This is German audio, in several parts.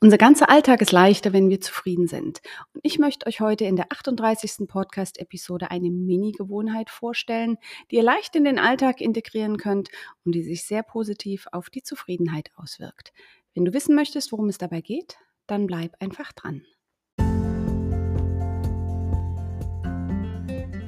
Unser ganzer Alltag ist leichter, wenn wir zufrieden sind. Und ich möchte euch heute in der 38. Podcast-Episode eine Mini-Gewohnheit vorstellen, die ihr leicht in den Alltag integrieren könnt und die sich sehr positiv auf die Zufriedenheit auswirkt. Wenn du wissen möchtest, worum es dabei geht, dann bleib einfach dran.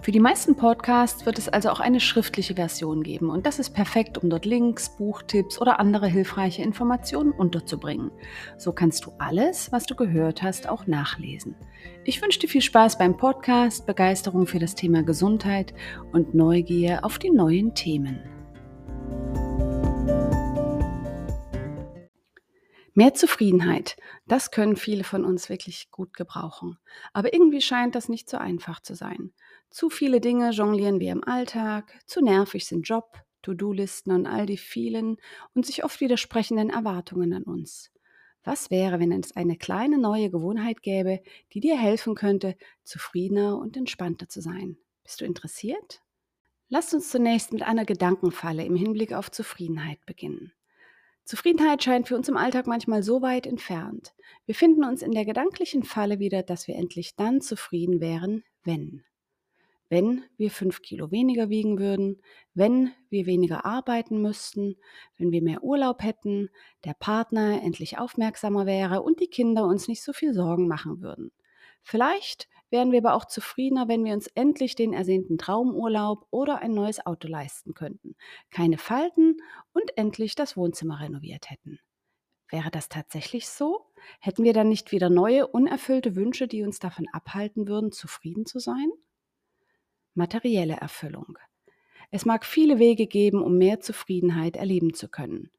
Für die meisten Podcasts wird es also auch eine schriftliche Version geben und das ist perfekt, um dort Links, Buchtipps oder andere hilfreiche Informationen unterzubringen. So kannst du alles, was du gehört hast, auch nachlesen. Ich wünsche dir viel Spaß beim Podcast, Begeisterung für das Thema Gesundheit und Neugier auf die neuen Themen. Mehr Zufriedenheit, das können viele von uns wirklich gut gebrauchen. Aber irgendwie scheint das nicht so einfach zu sein. Zu viele Dinge jonglieren wir im Alltag, zu nervig sind Job, To-Do-Listen und all die vielen und sich oft widersprechenden Erwartungen an uns. Was wäre, wenn es eine kleine neue Gewohnheit gäbe, die dir helfen könnte, zufriedener und entspannter zu sein? Bist du interessiert? Lasst uns zunächst mit einer Gedankenfalle im Hinblick auf Zufriedenheit beginnen. Zufriedenheit scheint für uns im Alltag manchmal so weit entfernt. Wir finden uns in der gedanklichen Falle wieder, dass wir endlich dann zufrieden wären, wenn. Wenn wir fünf Kilo weniger wiegen würden, wenn wir weniger arbeiten müssten, wenn wir mehr Urlaub hätten, der Partner endlich aufmerksamer wäre und die Kinder uns nicht so viel Sorgen machen würden. Vielleicht wären wir aber auch zufriedener, wenn wir uns endlich den ersehnten Traumurlaub oder ein neues Auto leisten könnten, keine Falten und endlich das Wohnzimmer renoviert hätten. Wäre das tatsächlich so? Hätten wir dann nicht wieder neue, unerfüllte Wünsche, die uns davon abhalten würden, zufrieden zu sein? Materielle Erfüllung. Es mag viele Wege geben, um mehr Zufriedenheit erleben zu können.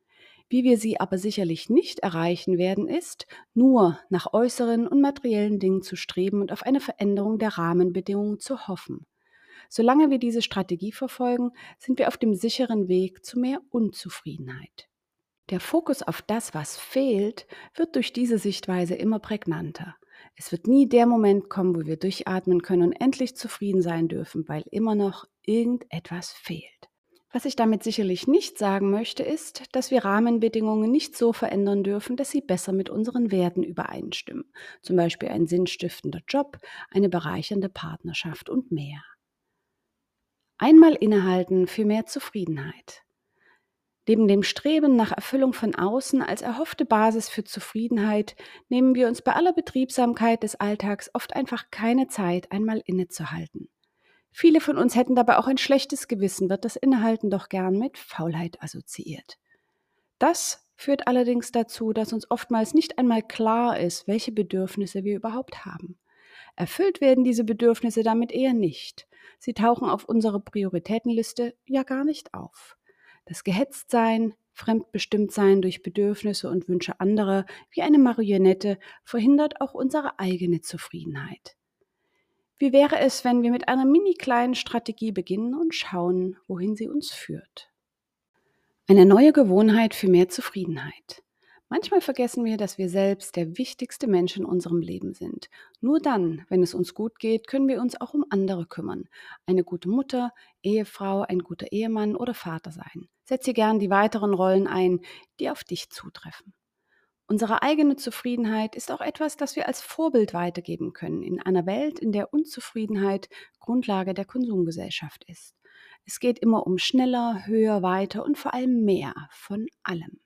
Wie wir sie aber sicherlich nicht erreichen werden, ist, nur nach äußeren und materiellen Dingen zu streben und auf eine Veränderung der Rahmenbedingungen zu hoffen. Solange wir diese Strategie verfolgen, sind wir auf dem sicheren Weg zu mehr Unzufriedenheit. Der Fokus auf das, was fehlt, wird durch diese Sichtweise immer prägnanter. Es wird nie der Moment kommen, wo wir durchatmen können und endlich zufrieden sein dürfen, weil immer noch irgendetwas fehlt. Was ich damit sicherlich nicht sagen möchte, ist, dass wir Rahmenbedingungen nicht so verändern dürfen, dass sie besser mit unseren Werten übereinstimmen. Zum Beispiel ein sinnstiftender Job, eine bereichernde Partnerschaft und mehr. Einmal innehalten für mehr Zufriedenheit. Neben dem Streben nach Erfüllung von außen als erhoffte Basis für Zufriedenheit nehmen wir uns bei aller Betriebsamkeit des Alltags oft einfach keine Zeit, einmal innezuhalten. Viele von uns hätten dabei auch ein schlechtes Gewissen, wird das Innehalten doch gern mit Faulheit assoziiert. Das führt allerdings dazu, dass uns oftmals nicht einmal klar ist, welche Bedürfnisse wir überhaupt haben. Erfüllt werden diese Bedürfnisse damit eher nicht. Sie tauchen auf unserer Prioritätenliste ja gar nicht auf. Das Gehetztsein, Fremdbestimmtsein durch Bedürfnisse und Wünsche anderer wie eine Marionette verhindert auch unsere eigene Zufriedenheit. Wie wäre es, wenn wir mit einer mini kleinen Strategie beginnen und schauen, wohin sie uns führt? Eine neue Gewohnheit für mehr Zufriedenheit. Manchmal vergessen wir, dass wir selbst der wichtigste Mensch in unserem Leben sind. Nur dann, wenn es uns gut geht, können wir uns auch um andere kümmern. Eine gute Mutter, Ehefrau, ein guter Ehemann oder Vater sein. Setze gern die weiteren Rollen ein, die auf dich zutreffen. Unsere eigene Zufriedenheit ist auch etwas, das wir als Vorbild weitergeben können in einer Welt, in der Unzufriedenheit Grundlage der Konsumgesellschaft ist. Es geht immer um schneller, höher, weiter und vor allem mehr von allem.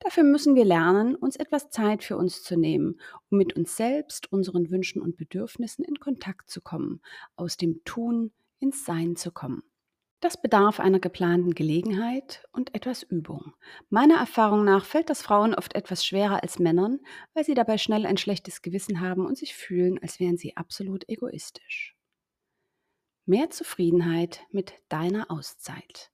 Dafür müssen wir lernen, uns etwas Zeit für uns zu nehmen, um mit uns selbst, unseren Wünschen und Bedürfnissen in Kontakt zu kommen, aus dem Tun ins Sein zu kommen. Das bedarf einer geplanten Gelegenheit und etwas Übung. Meiner Erfahrung nach fällt das Frauen oft etwas schwerer als Männern, weil sie dabei schnell ein schlechtes Gewissen haben und sich fühlen, als wären sie absolut egoistisch. Mehr Zufriedenheit mit deiner Auszeit.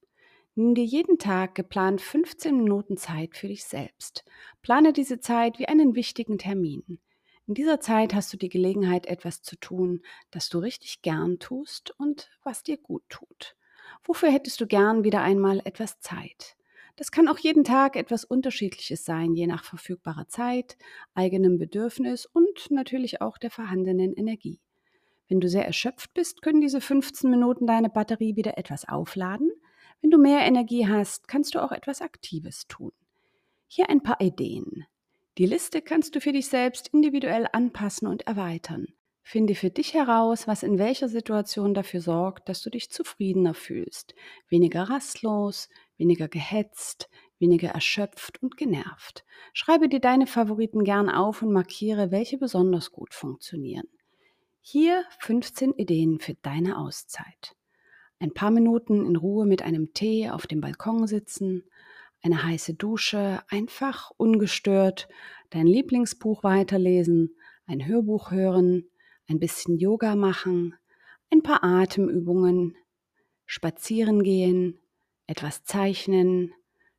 Nimm dir jeden Tag geplant 15 Minuten Zeit für dich selbst. Plane diese Zeit wie einen wichtigen Termin. In dieser Zeit hast du die Gelegenheit, etwas zu tun, das du richtig gern tust und was dir gut tut. Wofür hättest du gern wieder einmal etwas Zeit? Das kann auch jeden Tag etwas Unterschiedliches sein, je nach verfügbarer Zeit, eigenem Bedürfnis und natürlich auch der vorhandenen Energie. Wenn du sehr erschöpft bist, können diese 15 Minuten deine Batterie wieder etwas aufladen. Wenn du mehr Energie hast, kannst du auch etwas Aktives tun. Hier ein paar Ideen. Die Liste kannst du für dich selbst individuell anpassen und erweitern. Finde für dich heraus, was in welcher Situation dafür sorgt, dass du dich zufriedener fühlst, weniger rastlos, weniger gehetzt, weniger erschöpft und genervt. Schreibe dir deine Favoriten gern auf und markiere, welche besonders gut funktionieren. Hier 15 Ideen für deine Auszeit. Ein paar Minuten in Ruhe mit einem Tee auf dem Balkon sitzen, eine heiße Dusche, einfach ungestört, dein Lieblingsbuch weiterlesen, ein Hörbuch hören, ein bisschen Yoga machen, ein paar Atemübungen, spazieren gehen, etwas zeichnen,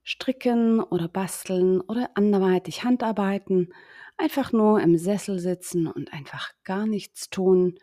stricken oder basteln oder anderweitig Handarbeiten, einfach nur im Sessel sitzen und einfach gar nichts tun,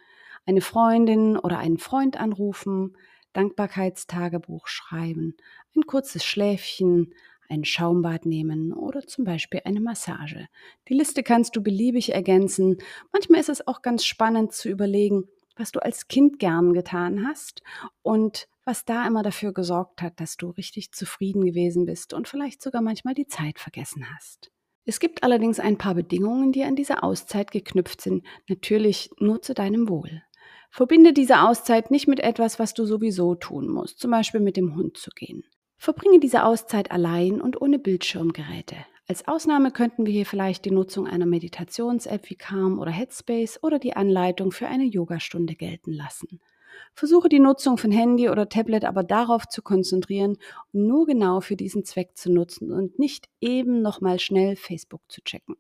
eine Freundin oder einen Freund anrufen, Dankbarkeitstagebuch schreiben, ein kurzes Schläfchen, ein Schaumbad nehmen oder zum Beispiel eine Massage. Die Liste kannst du beliebig ergänzen. Manchmal ist es auch ganz spannend zu überlegen, was du als Kind gern getan hast und was da immer dafür gesorgt hat, dass du richtig zufrieden gewesen bist und vielleicht sogar manchmal die Zeit vergessen hast. Es gibt allerdings ein paar Bedingungen, die an diese Auszeit geknüpft sind, natürlich nur zu deinem Wohl. Verbinde diese Auszeit nicht mit etwas, was du sowieso tun musst, zum Beispiel mit dem Hund zu gehen. Verbringe diese Auszeit allein und ohne Bildschirmgeräte. Als Ausnahme könnten wir hier vielleicht die Nutzung einer Meditations-App wie Calm oder Headspace oder die Anleitung für eine Yogastunde gelten lassen. Versuche die Nutzung von Handy oder Tablet aber darauf zu konzentrieren und nur genau für diesen Zweck zu nutzen und nicht eben nochmal schnell Facebook zu checken.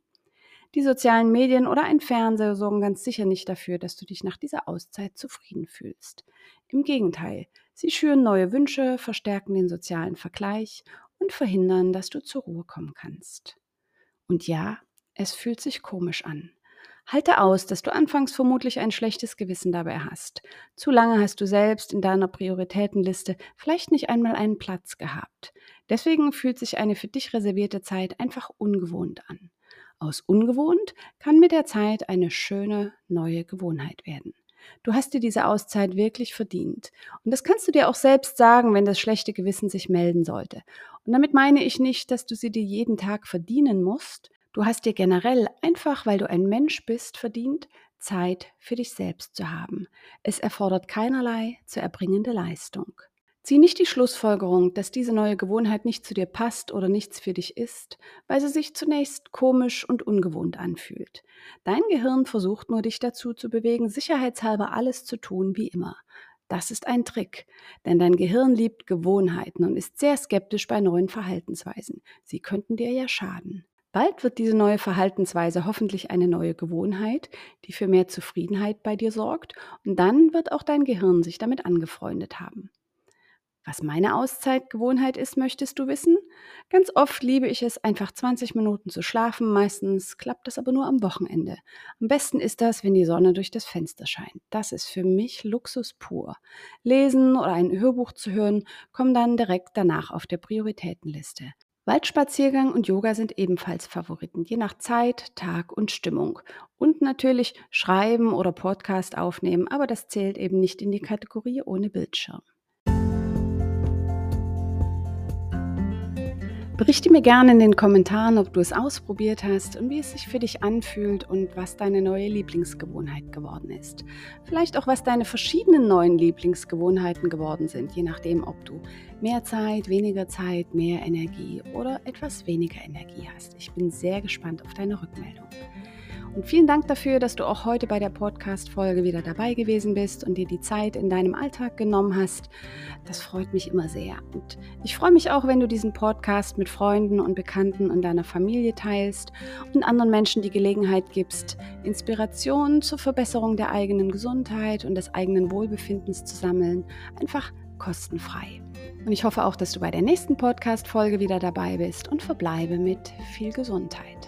Die sozialen Medien oder ein Fernseher sorgen ganz sicher nicht dafür, dass du dich nach dieser Auszeit zufrieden fühlst. Im Gegenteil, sie schüren neue Wünsche, verstärken den sozialen Vergleich und verhindern, dass du zur Ruhe kommen kannst. Und ja, es fühlt sich komisch an. Halte aus, dass du anfangs vermutlich ein schlechtes Gewissen dabei hast. Zu lange hast du selbst in deiner Prioritätenliste vielleicht nicht einmal einen Platz gehabt. Deswegen fühlt sich eine für dich reservierte Zeit einfach ungewohnt an. Aus ungewohnt kann mit der Zeit eine schöne neue Gewohnheit werden. Du hast dir diese Auszeit wirklich verdient. Und das kannst du dir auch selbst sagen, wenn das schlechte Gewissen sich melden sollte. Und damit meine ich nicht, dass du sie dir jeden Tag verdienen musst. Du hast dir generell einfach, weil du ein Mensch bist, verdient, Zeit für dich selbst zu haben. Es erfordert keinerlei zu erbringende Leistung. Zieh nicht die Schlussfolgerung, dass diese neue Gewohnheit nicht zu dir passt oder nichts für dich ist, weil sie sich zunächst komisch und ungewohnt anfühlt. Dein Gehirn versucht nur dich dazu zu bewegen, sicherheitshalber alles zu tun wie immer. Das ist ein Trick, denn dein Gehirn liebt Gewohnheiten und ist sehr skeptisch bei neuen Verhaltensweisen. Sie könnten dir ja schaden. Bald wird diese neue Verhaltensweise hoffentlich eine neue Gewohnheit, die für mehr Zufriedenheit bei dir sorgt, und dann wird auch dein Gehirn sich damit angefreundet haben. Was meine Auszeitgewohnheit ist, möchtest du wissen? Ganz oft liebe ich es, einfach 20 Minuten zu schlafen. Meistens klappt das aber nur am Wochenende. Am besten ist das, wenn die Sonne durch das Fenster scheint. Das ist für mich Luxus pur. Lesen oder ein Hörbuch zu hören, kommen dann direkt danach auf der Prioritätenliste. Waldspaziergang und Yoga sind ebenfalls Favoriten, je nach Zeit, Tag und Stimmung. Und natürlich Schreiben oder Podcast aufnehmen, aber das zählt eben nicht in die Kategorie ohne Bildschirm. Berichte mir gerne in den Kommentaren, ob du es ausprobiert hast und wie es sich für dich anfühlt und was deine neue Lieblingsgewohnheit geworden ist. Vielleicht auch, was deine verschiedenen neuen Lieblingsgewohnheiten geworden sind, je nachdem, ob du mehr Zeit, weniger Zeit, mehr Energie oder etwas weniger Energie hast. Ich bin sehr gespannt auf deine Rückmeldung. Und vielen Dank dafür, dass du auch heute bei der Podcast-Folge wieder dabei gewesen bist und dir die Zeit in deinem Alltag genommen hast. Das freut mich immer sehr. Und ich freue mich auch, wenn du diesen Podcast mit Freunden und Bekannten und deiner Familie teilst und anderen Menschen die Gelegenheit gibst, Inspirationen zur Verbesserung der eigenen Gesundheit und des eigenen Wohlbefindens zu sammeln. Einfach kostenfrei. Und ich hoffe auch, dass du bei der nächsten Podcast-Folge wieder dabei bist und verbleibe mit viel Gesundheit.